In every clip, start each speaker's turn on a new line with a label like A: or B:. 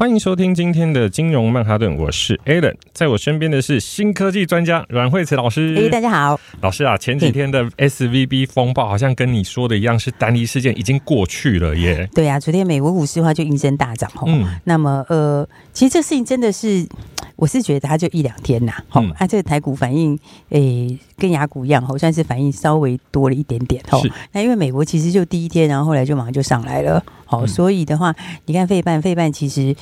A: 欢迎收听今天的金融曼哈顿，我是 Alan，在我身边的是新科技专家阮慧慈老师。
B: 哎，大家好，
A: 老师啊，前几天的 SVB 风暴好像跟你说的一样，是单一事件已经过去了耶。
B: 对呀、啊，昨天美国股市的话就应声大涨吼。嗯，那么呃，其实这事情真的是，我是觉得它就一两天呐。好、嗯，啊，这个台股反应，诶，跟雅股一样，好算是反应稍微多了一点点。吼，那因为美国其实就第一天，然后后来就马上就上来了。好，所以的话，你看费半，费半其实。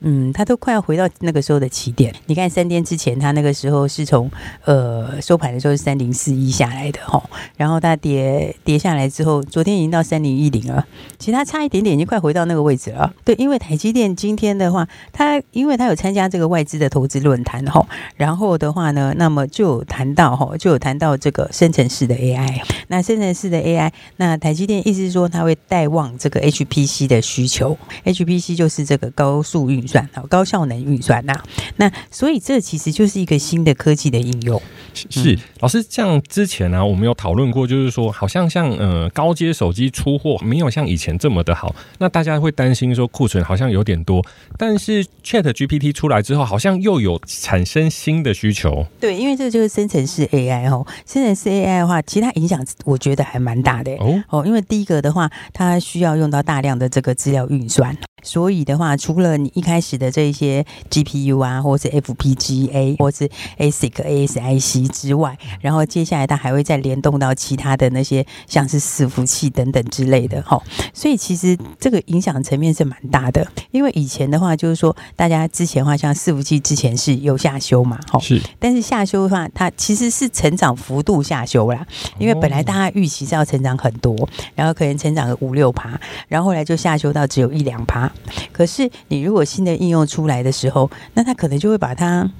B: 嗯，他都快要回到那个时候的起点。你看三天之前，他那个时候是从呃收盘的时候是三零四一下来的齁，然后它跌跌下来之后，昨天已经到三零一零了。其实它差一点点，已经快回到那个位置了。对，因为台积电今天的话，它因为它有参加这个外资的投资论坛齁，然后的话呢，那么就有谈到齁，就有谈到这个生成式的 AI。那生成式的 AI，那台积电意思是说，它会带旺这个 HPC 的需求。HPC 就是这个高速运。算好高效能运算呐、啊，那所以这其实就是一个新的科技的应用。
A: 是、嗯、老师，像之前呢、啊，我们有讨论过，就是说，好像像呃高阶手机出货没有像以前这么的好，那大家会担心说库存好像有点多。但是 Chat GPT 出来之后，好像又有产生新的需求。
B: 对，因为这个就是生成式 AI 哦，生成式 AI 的话，其实它影响我觉得还蛮大的哦哦，因为第一个的话，它需要用到大量的这个资料运算。所以的话，除了你一开始的这些 GPU 啊，或是 FPGA，或是 ASIC、ASIC 之外，然后接下来它还会再联动到其他的那些，像是伺服器等等之类的哈。所以其实这个影响层面是蛮大的。因为以前的话，就是说大家之前的话，像伺服器之前是有下修嘛，哈，是。但是下修的话，它其实是成长幅度下修啦。因为本来大家预期是要成长很多，然后可能成长个五六趴，然后后来就下修到只有一两趴。可是，你如果新的应用出来的时候，那他可能就会把它，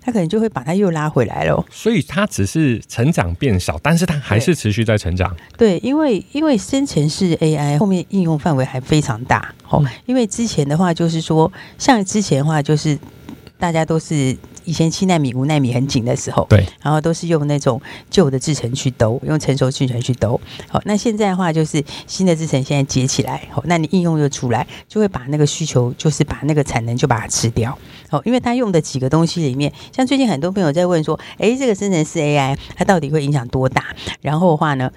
B: 他可能就会把它又拉回来了。
A: 所以，它只是成长变少，但是它还是持续在成长。
B: 对，因为因为生成式 AI 后面应用范围还非常大。哦，因为之前的话就是说，像之前的话就是大家都是。以前七纳米、五纳米很紧的时候，对，然后都是用那种旧的制程去兜，用成熟制程去兜。好，那现在的话就是新的制程现在接起来，好，那你应用就出来，就会把那个需求，就是把那个产能就把它吃掉。好，因为它用的几个东西里面，像最近很多朋友在问说，哎，这个生成式 AI 它到底会影响多大？然后的话呢，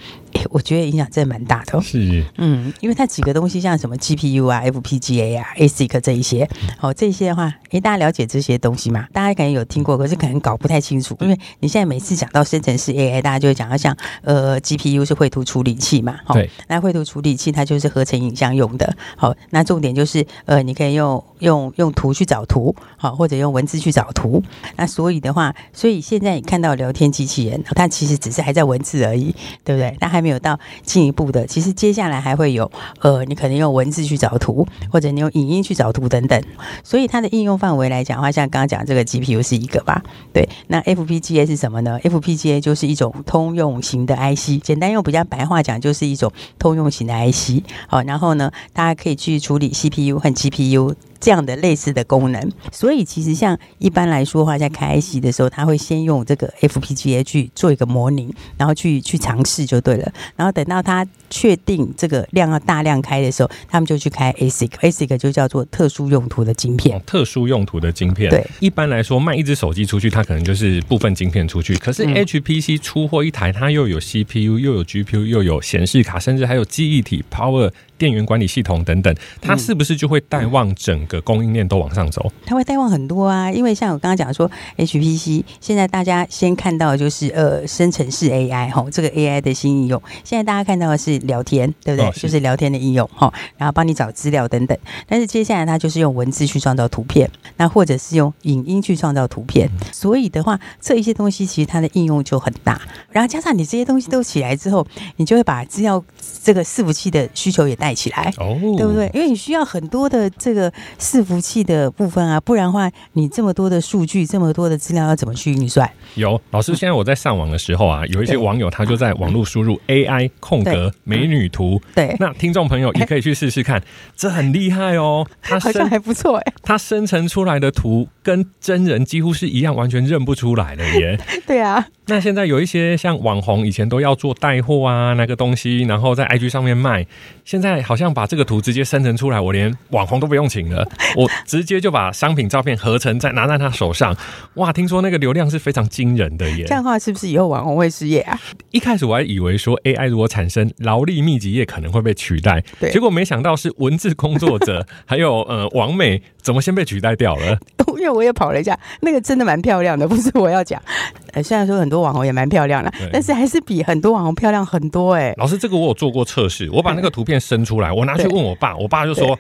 B: 我觉得影响真的蛮大的。是，嗯，因为它几个东西像什么 GPU 啊、FPGA 啊、ASIC 这一些，好，这些的话，哎，大家了解这些东西嘛？大家可能有。听过，可是可能搞不太清楚，因为你现在每次讲到生成式 AI，大家就会讲到像呃 GPU 是绘图处理器嘛，对，那绘图处理器它就是合成影像用的，好，那重点就是呃你可以用用用图去找图，好，或者用文字去找图，那所以的话，所以现在你看到聊天机器人，它其实只是还在文字而已，对不对？它还没有到进一步的，其实接下来还会有呃你可能用文字去找图，或者你用影音去找图等等，所以它的应用范围来讲的话，像像刚刚讲这个 GPU。是一个吧，对。那 FPGA 是什么呢？FPGA 就是一种通用型的 IC，简单用比较白话讲，就是一种通用型的 IC。好，然后呢，大家可以去处理 CPU 和 GPU。这样的类似的功能，所以其实像一般来说的话，在开 IC 的时候，他会先用这个 FPGA 去做一个模拟，然后去去尝试就对了。然后等到他确定这个量要大量开的时候，他们就去开 ASIC，ASIC 就叫做特殊用途的晶片。哦，特殊用途的晶片。对，一般来说卖一只手机出去，它可能就是部分晶片出去。可是 HPC 出货一台，它又有 CPU，又有 GPU，又有显示卡，甚至还有记忆体、Power。电源管理系统等等，它是不是就会带旺整个供应链都往上走？它会带旺很多啊，因为像我刚刚讲说，HPC 现在大家先看到的就是呃生成式 AI 哈，这个 AI 的新应用。现在大家看到的是聊天，对不对？哦、是就是聊天的应用哈，然后帮你找资料等等。但是接下来它就是用文字去创造图片，那或者是用影音去创造图片。所以的话，这一些东西其实它的应用就很大。然后加上你这些东西都起来之后，你就会把资料这个伺服器的需求也带起来，哦，对不对？因为你需要很多的这个伺服器的部分啊，不然的话，你这么多的数据，这么多的资料，要怎么去运算？
A: 有老师，现在我在上网的时候啊，有一些网友他就在网络输入 AI 空格美女图，
B: 对，
A: 那听众朋友也可以去试试看，这很厉害哦，它
B: 好像还不错哎，
A: 它生成出来的图跟真人几乎是一样，完全认不出来了耶。
B: 对啊，
A: 那现在有一些像网红，以前都要做带货啊，那个东西，然后在 IG 上面卖，现在好像把这个图直接生成出来，我连网红都不用请了，我直接就把商品照片合成在拿在他手上，哇，听说那个流量是非常惊人的耶。
B: 这样的话是不是以后网红会失业啊？
A: 一开始我还以为说 AI 如果产生劳力密集业可能会被取代，
B: 对，
A: 结果没想到是文字工作者 还有呃网美怎么先被取代掉了？
B: 因为我也跑了一下，那个真的蛮漂亮的，不是我要讲。呃，虽然说很多网红也蛮漂亮的，但是还是比很多网红漂亮很多哎。
A: 老师，这个我有做过测试，我把那个图片伸出来，我拿去问我爸，我爸就说。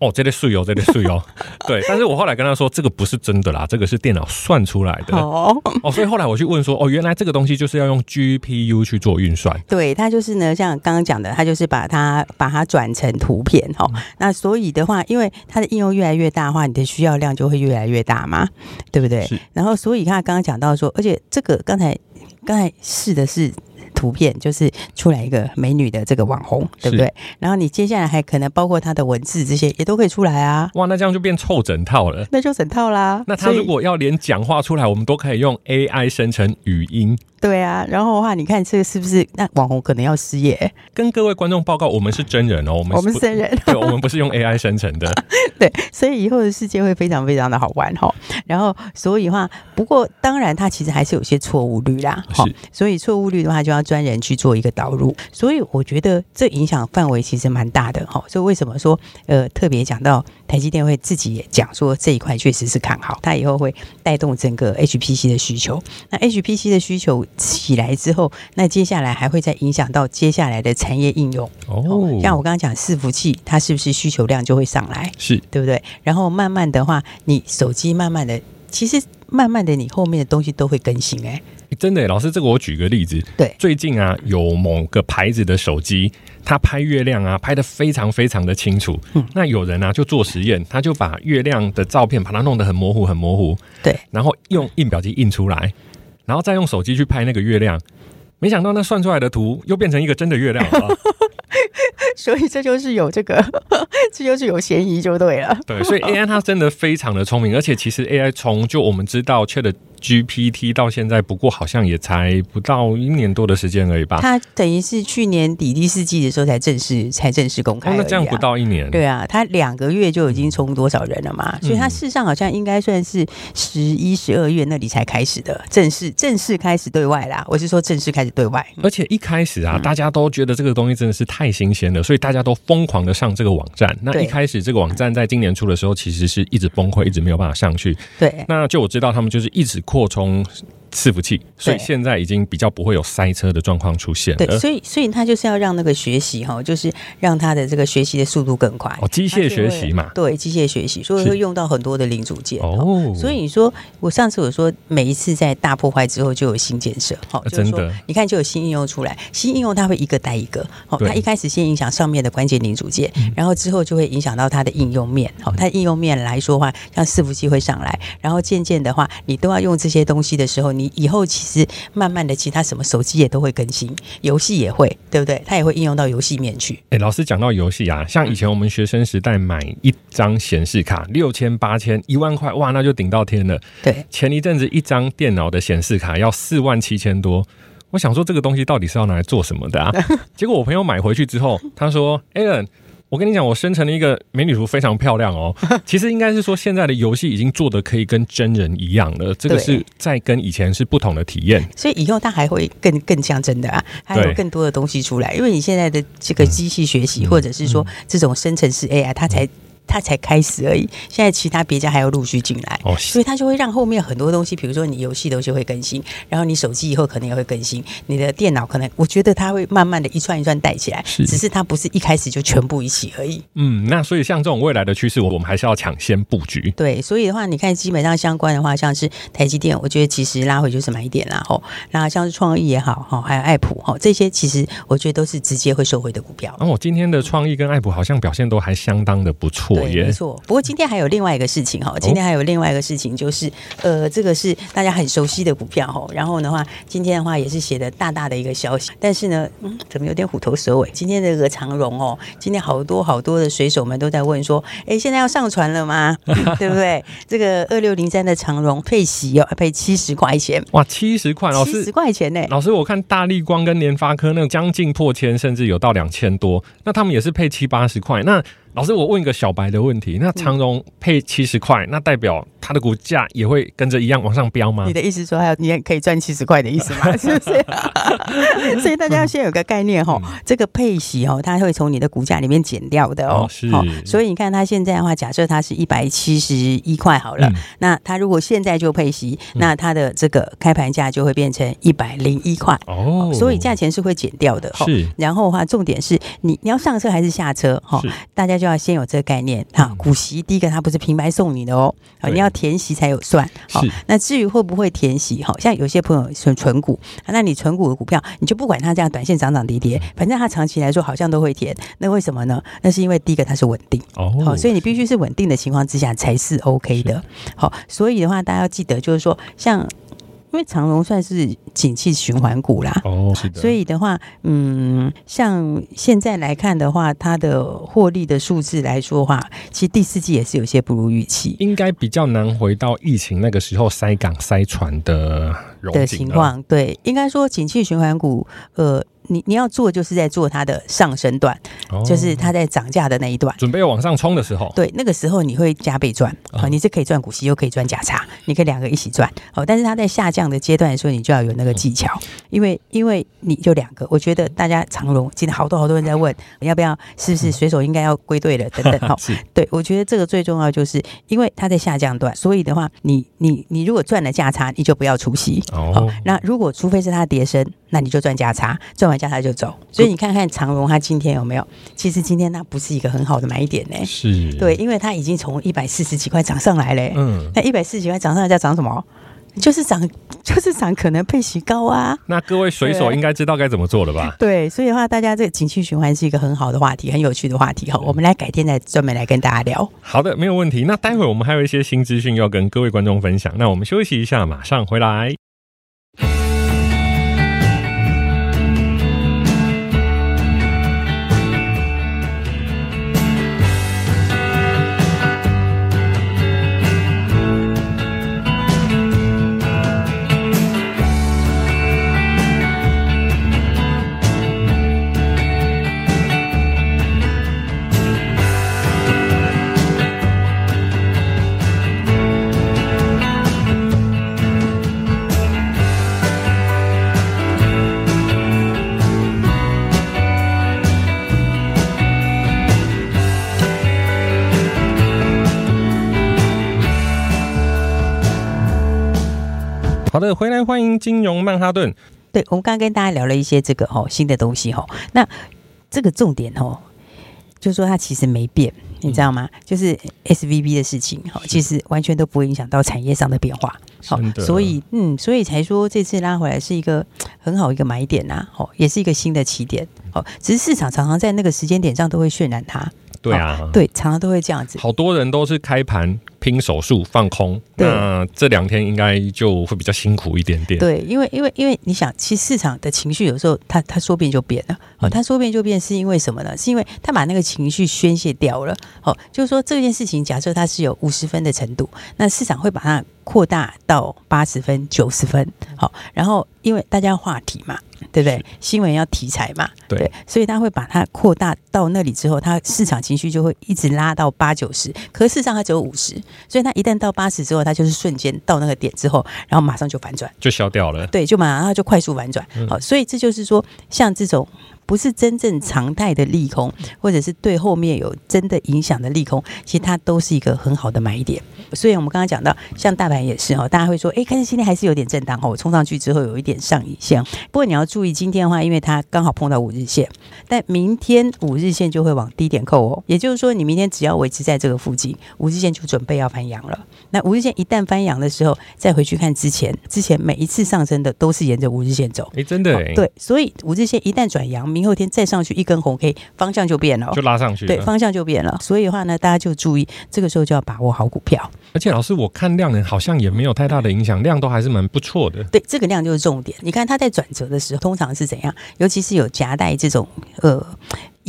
A: 哦，这里水哦，这里水哦，对。但是我后来跟他说，这个不是真的啦，这个是电脑算出来的。哦，哦，所以后来我去问说，哦，原来这个东西就是要用 GPU 去做运算。
B: 对，它就是呢，像刚刚讲的，它就是把它把它转成图片哈、哦。那所以的话，因为它的应用越来越大的话，你的需要量就会越来越大嘛，对不对？是。然后，所以他刚刚讲到说，而且这个刚才刚才试的是。图片就是出来一个美女的这个网红，对不对？然后你接下来还可能包括她的文字这些也都可以出来啊！
A: 哇，那这样就变凑整套了，
B: 那就整套啦。
A: 那他如果要连讲话出来，我们都可以用 AI 生成语音。
B: 对啊，然后的话，你看这个是不是那网红可能要失业？跟
A: 各位观众报告，我们是真人哦，我们
B: 我们是真人，
A: 对，我们不是用 AI 生成的。
B: 对，所以以后的世界会非常非常的好玩哈。然后，所以的话，不过当然它其实还是有些错误率啦。是，所以错误率的话，就要专人去做一个导入。所以我觉得这影响范围其实蛮大的哈。所以为什么说呃特别讲到台积电会自己也讲说这一块确实是看好，它以后会带动整个 HPC 的需求。那 HPC 的需求。起来之后，那接下来还会再影响到接下来的产业应用哦。像我刚刚讲伺服器，它是不是需求量就会上来？
A: 是
B: 对不对？然后慢慢的话，你手机慢慢的，其实慢慢的你后面的东西都会更新哎。
A: 真的，老师，这个我举个例子，
B: 对，
A: 最近啊，有某个牌子的手机，它拍月亮啊，拍的非常非常的清楚。嗯，那有人啊就做实验，他就把月亮的照片把它弄得很模糊，很模糊。
B: 对，
A: 然后用印表机印出来。然后再用手机去拍那个月亮，没想到那算出来的图又变成一个真的月亮了。
B: 所以这就是有这个，这就是有嫌疑就对了。
A: 对，所以 AI 它真的非常的聪明，而且其实 AI 从就我们知道 Chat GPT 到现在，不过好像也才不到一年多的时间而已吧。
B: 它等于是去年底第四季的时候才正式才正式公开，啊哦，
A: 那这样不到一年。
B: 对啊，它两个月就已经冲多少人了嘛？嗯、所以它事实上好像应该算是十一、十二月那里才开始的正式正式开始对外啦。我是说正式开始对外，
A: 而且一开始啊，大家都觉得这个东西真的是太新鲜了，所以大家都疯狂的上这个网站。那一开始这个网站在今年初的时候，其实是一直崩溃，一直没有办法上去。
B: 对，
A: 那就我知道他们就是一直扩充。伺服器，所以现在已经比较不会有塞车的状况出现了。
B: 对，所以所以他就是要让那个学习哈，就是让他的这个学习的速度更快。
A: 哦，机械学习嘛，
B: 对，机械学习，所以会用到很多的零组件。哦，所以你说我上次我说每一次在大破坏之后就有新建设，好，真的，你看就有新应用出来，新应用它会一个带一个。好，它一开始先影响上面的关键零组件，然后之后就会影响到它的应用面。好，它应用面来说的话，像伺服器会上来，然后渐渐的话，你都要用这些东西的时候，你以后其实慢慢的，其他什么手机也都会更新，游戏也会，对不对？它也会应用到游戏面去。
A: 哎，老师讲到游戏啊，像以前我们学生时代买一张显示卡六千、八千、一万块，哇，那就顶到天了。
B: 对，
A: 前一阵子一张电脑的显示卡要四万七千多，我想说这个东西到底是要拿来做什么的啊？结果我朋友买回去之后，他说：“Alan。”我跟你讲，我生成了一个美女图，非常漂亮哦。其实应该是说，现在的游戏已经做的可以跟真人一样了。这个是在跟以前是不同的体验。
B: 所以以后它还会更更像真的啊，还有更多的东西出来。因为你现在的这个机器学习，或者是说这种生成式 AI，它才。它才开始而已，现在其他别家还要陆续进来，哦，所以它就会让后面很多东西，比如说你游戏东西会更新，然后你手机以后可能也会更新，你的电脑可能，我觉得它会慢慢的一串一串带起来，是，只是它不是一开始就全部一起而已。
A: 嗯，那所以像这种未来的趋势，我们还是要抢先布局。
B: 对，所以的话，你看基本上相关的话，像是台积电，我觉得其实拉回就是买点啦，吼，那像是创意也好，哈，还有爱普，哈，这些其实我觉得都是直接会收回的股票。
A: 那我今天的创意跟爱普好像表现都还相当的不错。耶。
B: 没错。不过今天还有另外一个事情哈，今天还有另外一个事情就是，哦、呃，这个是大家很熟悉的股票哈。然后的话，今天的话也是写的大大的一个消息，但是呢，嗯，怎么有点虎头蛇尾？今天这个长荣哦，今天好多好多的水手们都在问说，哎，现在要上船了吗？对不对？这个二六零三的长荣配息哦，配七十块钱，
A: 哇，七十块，老师，
B: 七十块钱呢？
A: 老师，我看大立光跟联发科那个将近破千，甚至有到两千多，那他们也是配七八十块，那。老师，我问一个小白的问题：那长荣配七十块，那代表它的股价也会跟着一样往上飙吗？
B: 你的意思说，还有你也可以赚七十块的意思吗？是不是？所以大家要先有个概念哈，嗯、这个配息哦，它会从你的股价里面减掉的哦。是。所以你看它现在的话，假设它是一百七十一块好了，嗯、那它如果现在就配息，那它的这个开盘价就会变成一百零一块哦。所以价钱是会减掉的。是。然后的话，重点是你你要上车还是下车？哈，大家。就要先有这个概念哈，股息第一个它不是平白送你的哦，你要填息才有算。好，那至于会不会填息，好像有些朋友存存股，那你存股的股票，你就不管它这样短线涨涨跌跌，反正它长期来说好像都会填。那为什么呢？那是因为第一个它是稳定哦，好，所以你必须是稳定的情况之下才是 OK 的。好，所以的话大家要记得，就是说像。因为长隆算是景气循环股啦，哦，是的，所以的话，嗯，像现在来看的话，它的获利的数字来说的话，其实第四季也是有些不如预期，
A: 应该比较难回到疫情那个时候塞港塞船的
B: 的情况。对，应该说景气循环股，呃。你你要做就是在做它的上升段，哦、就是它在涨价的那一段，
A: 准备往上冲的时候，
B: 对，那个时候你会加倍赚，啊、哦，你是可以赚股息又可以赚价差，你可以两个一起赚，哦，但是它在下降的阶段的时候，你就要有那个技巧，嗯、因为因为你就两个，我觉得大家长荣今天好多好多人在问，要不要是不是随手应该要归队了等等，哦，是。对，我觉得这个最重要就是因为它在下降段，所以的话，你你你如果赚了价差，你就不要出息，哦，好，那如果除非是它跌升。那你就赚价差，赚完价差就走。所以你看看长荣，它今天有没有？其实今天它不是一个很好的买点呢。是，对，因为它已经从一百四十几块涨上来嘞。嗯，那一百四十几块涨上来，在涨什么？就是涨，就是涨，可能配息高啊。
A: 那各位水手应该知道该怎么做了吧？
B: 对，所以的话，大家这个景气循环是一个很好的话题，很有趣的话题哈。我们来改天再专门来跟大家聊。
A: 好的，没有问题。那待会我们还有一些新资讯要跟各位观众分享。那我们休息一下，马上回来。好的，回来欢迎金融曼哈顿。
B: 对，我们刚刚跟大家聊了一些这个哦新的东西哈，那这个重点哦，就是说它其实没变，你知道吗？嗯、就是 SVB 的事情哈，其实完全都不会影响到产业上的变化。好，所以嗯，所以才说这次拉回来是一个很好一个买点呐，哦，也是一个新的起点。哦，只是市场常常在那个时间点上都会渲染它。
A: 对啊，
B: 对，常常都会这样子。
A: 好多人都是开盘。拼手速放空，那这两天应该就会比较辛苦一点点。
B: 对，因为因为因为你想，其实市场的情绪有时候它它说变就变了。哦，它说变就变是因为什么呢？是因为它把那个情绪宣泄掉了。哦，就是说这件事情，假设它是有五十分的程度，那市场会把它扩大到八十分、九十分。好，然后因为大家话题嘛。对不对？新闻要题材嘛，对，对，所以他会把它扩大到那里之后，它市场情绪就会一直拉到八九十，可是事实上它只有五十，所以它一旦到八十之后，它就是瞬间到那个点之后，然后马上就反转，
A: 就消掉了，
B: 对，就马上就快速反转，好，所以这就是说，像这种。不是真正常态的利空，或者是对后面有真的影响的利空，其实它都是一个很好的买点。所以我们刚刚讲到，像大盘也是哦，大家会说，哎，可是今天还是有点震荡哦，我冲上去之后有一点上影线。不过你要注意，今天的话，因为它刚好碰到五日线，但明天五日线就会往低点扣哦。也就是说，你明天只要维持在这个附近，五日线就准备要翻阳了。那五日线一旦翻阳的时候，再回去看之前，之前每一次上升的都是沿着五日线走。
A: 哎，真的，
B: 对，所以五日线一旦转阳。明后天再上去一根红 K，方向就变了，
A: 就拉上去，
B: 对，方向就变了。所以的话呢，大家就注意，这个时候就要把握好股票。
A: 而且老师，我看量能好像也没有太大的影响，量都还是蛮不错的。
B: 对，这个量就是重点。你看它在转折的时候，通常是怎样？尤其是有夹带这种呃。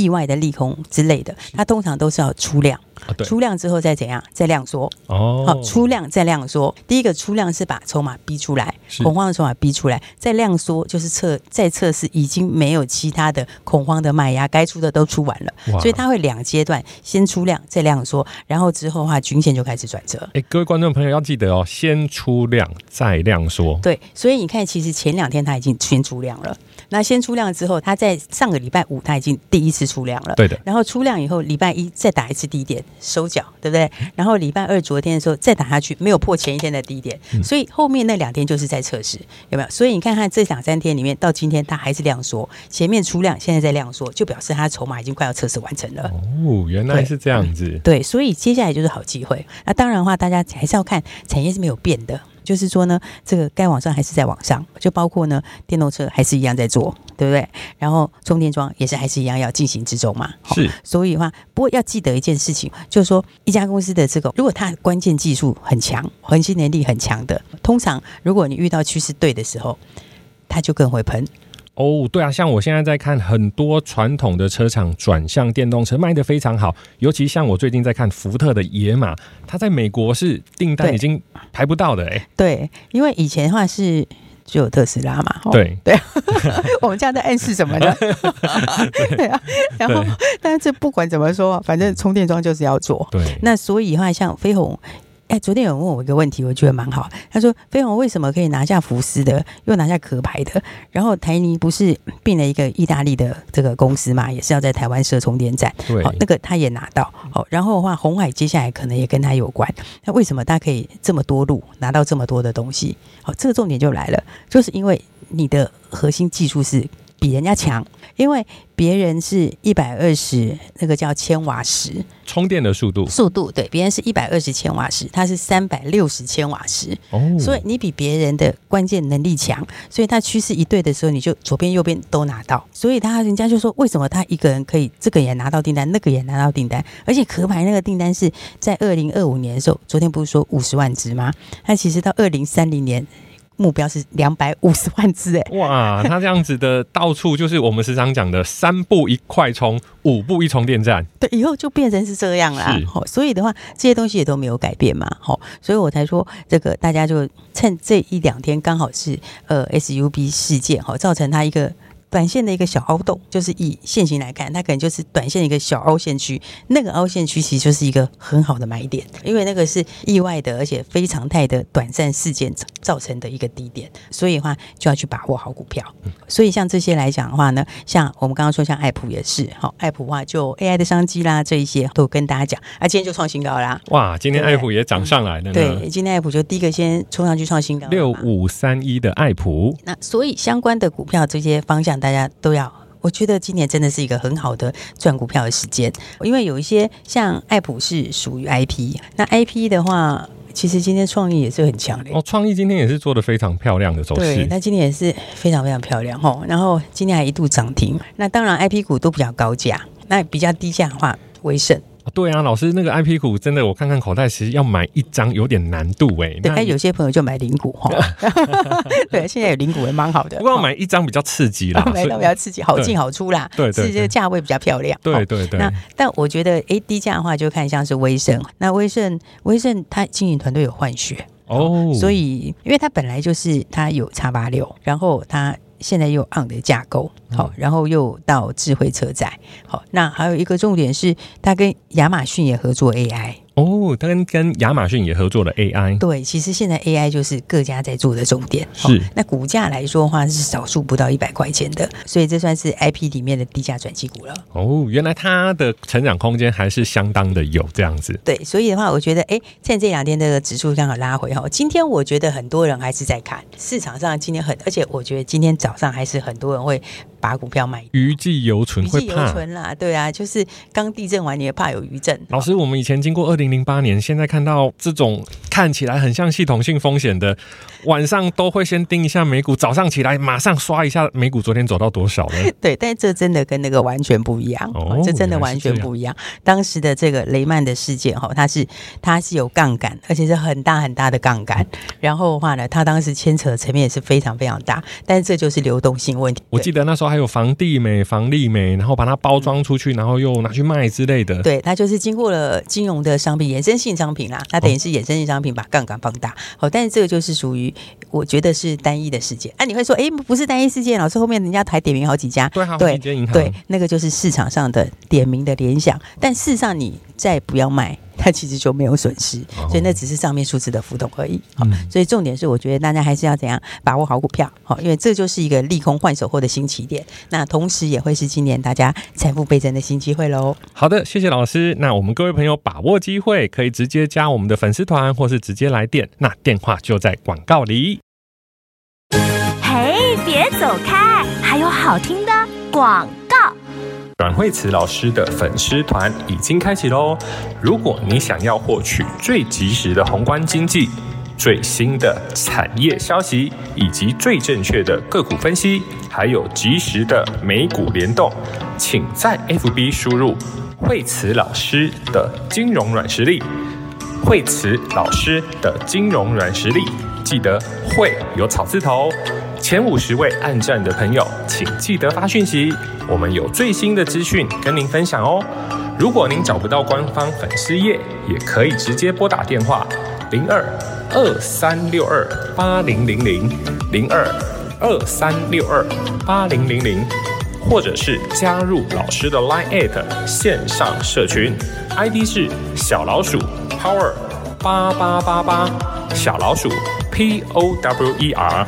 B: 意外的利空之类的，它通常都是要出量，
A: 啊、
B: 出量之后再怎样，再量缩。
A: 哦，
B: 好，出量再量缩。第一个出量是把筹码逼出来，恐慌的筹码逼出来，再量缩就是测再测试已经没有其他的恐慌的卖压，该出的都出完了，所以它会两阶段，先出量再量缩，然后之后的话均线就开始转折。
A: 哎，各位观众朋友要记得哦，先出量再量缩。
B: 对，所以你看，其实前两天它已经先出量了。那先出量之后，它在上个礼拜五它已经第一次出量了，
A: 对的。然
B: 后出量以后，礼拜一再打一次低点收脚，对不对？然后礼拜二昨天的时候再打下去，没有破前一天的低点，嗯、所以后面那两天就是在测试，有没有？所以你看看这两三天里面，到今天它还是量缩，前面出量，现在在量缩，就表示它筹码已经快要测试完成了。
A: 哦，原来是这样子。对，
B: 对，所以接下来就是好机会。那当然的话，大家还是要看产业是没有变的。就是说呢，这个该往上还是在往上，就包括呢，电动车还是一样在做，对不对？然后充电桩也是还是一样要进行之中嘛。
A: 是，
B: 所以的话，不过要记得一件事情，就是说一家公司的这个，如果它关键技术很强，核心能力很强的，通常如果你遇到趋势对的时候，它就更会喷。
A: 哦，对啊，像我现在在看很多传统的车厂转向电动车卖的非常好，尤其像我最近在看福特的野马，它在美国是订单已经排不到的哎。
B: 对，因为以前的话是只有特斯拉嘛。
A: 对
B: 对，我们家在暗示什么呢？对啊，然后但是这不管怎么说，反正充电桩就是要做。
A: 对，
B: 那所以的话，像飞鸿。哎，昨天有人问我一个问题，我觉得蛮好。他说：“飞鸿为什么可以拿下福斯的，又拿下壳牌的？然后台泥不是并了一个意大利的这个公司嘛，也是要在台湾设充电站。
A: 好，
B: 那个他也拿到。好，然后的话，红海接下来可能也跟他有关。那为什么他可以这么多路拿到这么多的东西？好，这个重点就来了，就是因为你的核心技术是比人家强。”因为别人是一百二十，那个叫千瓦时
A: 充电的速度，
B: 速度对，别人是一百二十千瓦时，它是三百六十千瓦时，
A: 哦，
B: 所以你比别人的关键能力强，所以它趋势一对的时候，你就左边右边都拿到，所以他人家就说，为什么他一个人可以这个也拿到订单，那个也拿到订单，而且壳牌那个订单是在二零二五年的时候，昨天不是说五十万只吗？那其实到二零三零年。目标是两百五十万只哎！
A: 哇，他这样子的到处就是我们时常讲的三步一快充，五步一充电站。
B: 对，以后就变成是这样啦。好，所以的话，这些东西也都没有改变嘛。好，所以我才说这个大家就趁这一两天刚好是呃 SUB 事件哈，造成它一个。短线的一个小凹洞，就是以线型来看，它可能就是短线一个小凹陷区。那个凹陷区其实就是一个很好的买点，因为那个是意外的，而且非常态的短暂事件造成的一个低点，所以的话就要去把握好股票。所以像这些来讲的话呢，像我们刚刚说，像爱普也是，好，爱普的话就 AI 的商机啦，这一些都跟大家讲，啊，今天就创新高啦！
A: 哇，今天爱普也涨上来了呢。
B: 对，今天爱普就第一个先冲上去创新高，
A: 六五三一的爱普。
B: 那所以相关的股票这些方向。大家都要，我觉得今年真的是一个很好的赚股票的时间，因为有一些像爱普是属于 IP，那 IP 的话，其实今天创意也是很强烈。
A: 哦，创意今天也是做的非常漂亮的走势，
B: 对，那今天也是非常非常漂亮哦。然后今天还一度涨停，那当然 IP 股都比较高价，那比较低价的话，威盛。
A: 对啊，老师，那个 IP 股真的，我看看口袋，其实要买一张有点难度哎。
B: 对，哎，有些朋友就买零股哈。对，现在有零股也蛮好的。
A: 不过要买一张比较刺激啦，
B: 买到比较刺激，好进好出啦。
A: 对对，
B: 是这个价位比较漂亮。
A: 对对对。
B: 那但我觉得，哎，低价的话就看像是威盛。那威盛，威盛它经营团队有换血哦，所以因为它本来就是它有叉八六然后它。现在又 on 的架构，好，然后又到智慧车载，好，那还有一个重点是，它跟亚马逊也合作 AI。
A: 哦，他跟跟亚马逊也合作了 AI。
B: 对，其实现在 AI 就是各家在做的重点。
A: 是，哦、
B: 那股价来说的话，是少数不到一百块钱的，所以这算是 IP 里面的低价转机股了。
A: 哦，原来它的成长空间还是相当的有这样子。
B: 对，所以的话，我觉得，哎，趁这两天这个指数刚好拉回哈，今天我觉得很多人还是在看市场上今天很，而且我觉得今天早上还是很多人会。把股票买，
A: 余悸犹存，
B: 余悸犹存啦，对啊，就是刚地震完，你也怕有余震。
A: 老师，我们以前经过二零零八年，现在看到这种看起来很像系统性风险的，晚上都会先盯一下美股，早上起来马上刷一下美股，昨天走到多少了？
B: 对，但这真的跟那个完全不一样，哦，这真的完全不一样。当时的这个雷曼的事件，哈，它是它是有杠杆，而且是很大很大的杠杆。然后的话呢，它当时牵扯的层面也是非常非常大，但是这就是流动性问题。
A: 我记得那时候还有房地美、房利美，然后把它包装出去，然后又拿去卖之类的。
B: 对，它就是经过了金融的商品衍生性商品啦，它等于是衍生性商品把杠杆放大。好，但是这个就是属于我觉得是单一的事件。啊，你会说，哎，不是单一事件，老师后面人家还点名好几家，
A: 对，对，
B: 对，那个就是市场上的点名的联想。但事实上，你再不要卖。它其实就没有损失，所以那只是上面数字的浮动而已。好，所以重点是，我觉得大家还是要怎样把握好股票，好，因为这就是一个利空换手后的新起点。那同时也会是今年大家财富倍增的新机会喽。
A: 好的，谢谢老师。那我们各位朋友把握机会，可以直接加我们的粉丝团，或是直接来电，那电话就在广告里。
C: 嘿，别走开，还有好听的广告。
A: 阮慧慈老师的粉丝团已经开启喽！如果你想要获取最及时的宏观经济、最新的产业消息，以及最正确的个股分析，还有及时的美股联动，请在 FB 输入慧慈老师的金融软实力。慧慈老师的金融软实力，记得慧有草字头。前五十位按赞的朋友，请记得发讯息，我们有最新的资讯跟您分享哦。如果您找不到官方粉丝页，也可以直接拨打电话零二二三六二八零零零零二二三六二八零零零，或者是加入老师的 Line@ 线上社群，ID 是小老鼠 Power 八八八八，小老鼠 P O W E R。